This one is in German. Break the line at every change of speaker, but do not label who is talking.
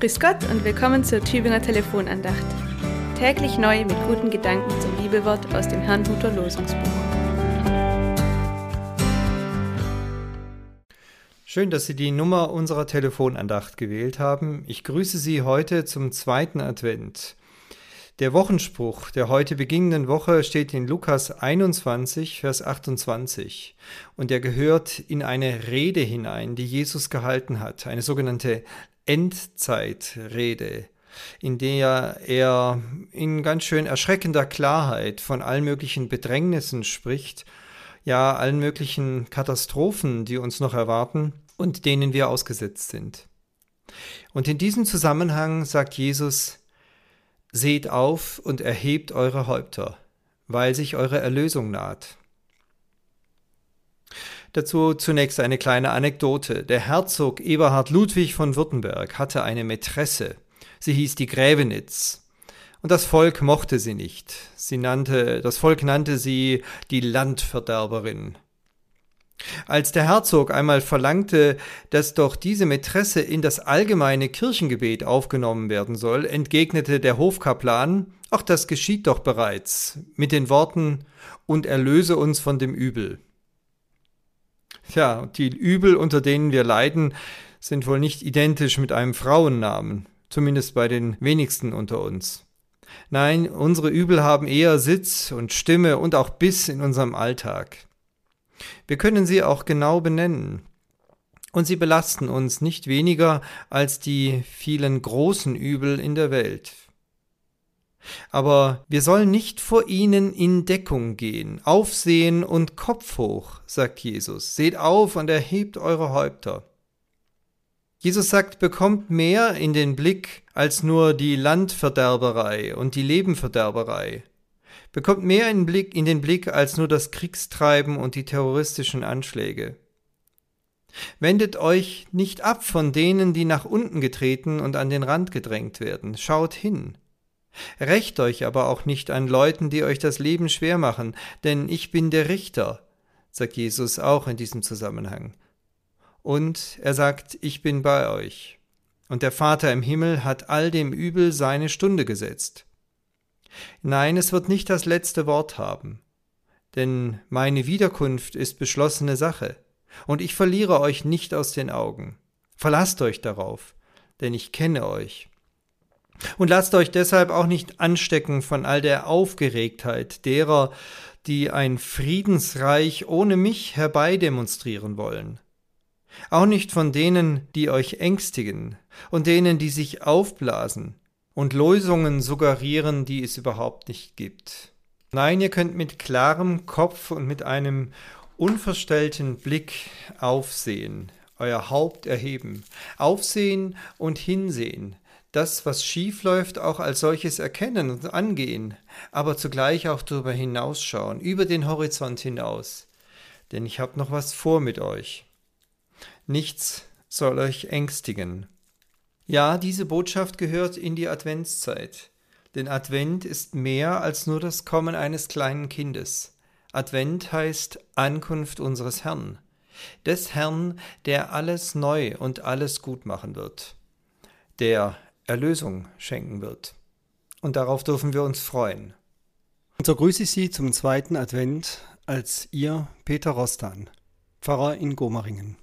Grüß Gott und willkommen zur Tübinger Telefonandacht. Täglich neu mit guten Gedanken zum Liebewort aus dem Herrnhuter Losungsbuch.
Schön, dass Sie die Nummer unserer Telefonandacht gewählt haben. Ich grüße Sie heute zum zweiten Advent. Der Wochenspruch der heute beginnenden Woche steht in Lukas 21, Vers 28 und er gehört in eine Rede hinein, die Jesus gehalten hat, eine sogenannte Endzeitrede, in der er in ganz schön erschreckender Klarheit von allen möglichen Bedrängnissen spricht, ja allen möglichen Katastrophen, die uns noch erwarten und denen wir ausgesetzt sind. Und in diesem Zusammenhang sagt Jesus, Seht auf und erhebt eure Häupter, weil sich eure Erlösung naht. Dazu zunächst eine kleine Anekdote. Der Herzog Eberhard Ludwig von Württemberg hatte eine Mätresse. Sie hieß die Grävenitz. Und das Volk mochte sie nicht. Sie nannte, das Volk nannte sie die Landverderberin. Als der Herzog einmal verlangte, dass doch diese Mätresse in das allgemeine Kirchengebet aufgenommen werden soll, entgegnete der Hofkaplan, ach das geschieht doch bereits, mit den Worten und erlöse uns von dem Übel. Ja, die Übel, unter denen wir leiden, sind wohl nicht identisch mit einem Frauennamen, zumindest bei den wenigsten unter uns. Nein, unsere Übel haben eher Sitz und Stimme und auch Biss in unserem Alltag. Wir können sie auch genau benennen. Und sie belasten uns nicht weniger als die vielen großen Übel in der Welt. Aber wir sollen nicht vor ihnen in Deckung gehen, aufsehen und Kopf hoch, sagt Jesus. Seht auf und erhebt eure Häupter. Jesus sagt, bekommt mehr in den Blick als nur die Landverderberei und die Lebenverderberei bekommt mehr in, den Blick als nur das Kriegstreiben und die terroristischen Anschläge. Wendet euch nicht ab von denen, die nach unten getreten und an den Rand gedrängt werden. Schaut hin. Rächt euch aber auch nicht an Leuten, die euch das Leben schwer machen, denn ich bin der Richter, sagt Jesus auch in diesem Zusammenhang. Und er sagt, ich bin bei euch. Und der Vater im Himmel hat all dem Übel seine Stunde gesetzt. Nein, es wird nicht das letzte Wort haben, denn meine Wiederkunft ist beschlossene Sache, und ich verliere euch nicht aus den Augen. Verlasst euch darauf, denn ich kenne euch. Und lasst euch deshalb auch nicht anstecken von all der Aufgeregtheit derer, die ein Friedensreich ohne mich herbeidemonstrieren wollen. Auch nicht von denen, die euch ängstigen und denen, die sich aufblasen, und Lösungen suggerieren, die es überhaupt nicht gibt. Nein, ihr könnt mit klarem Kopf und mit einem unverstellten Blick aufsehen, euer Haupt erheben, aufsehen und hinsehen, das, was schief läuft, auch als solches erkennen und angehen, aber zugleich auch darüber hinausschauen, über den Horizont hinaus. Denn ich habe noch was vor mit euch. Nichts soll euch ängstigen. Ja, diese Botschaft gehört in die Adventszeit. Denn Advent ist mehr als nur das Kommen eines kleinen Kindes. Advent heißt Ankunft unseres Herrn. Des Herrn, der alles neu und alles gut machen wird. Der Erlösung schenken wird. Und darauf dürfen wir uns freuen.
Und so grüße ich Sie zum zweiten Advent als Ihr Peter Rostan, Pfarrer in Gomaringen.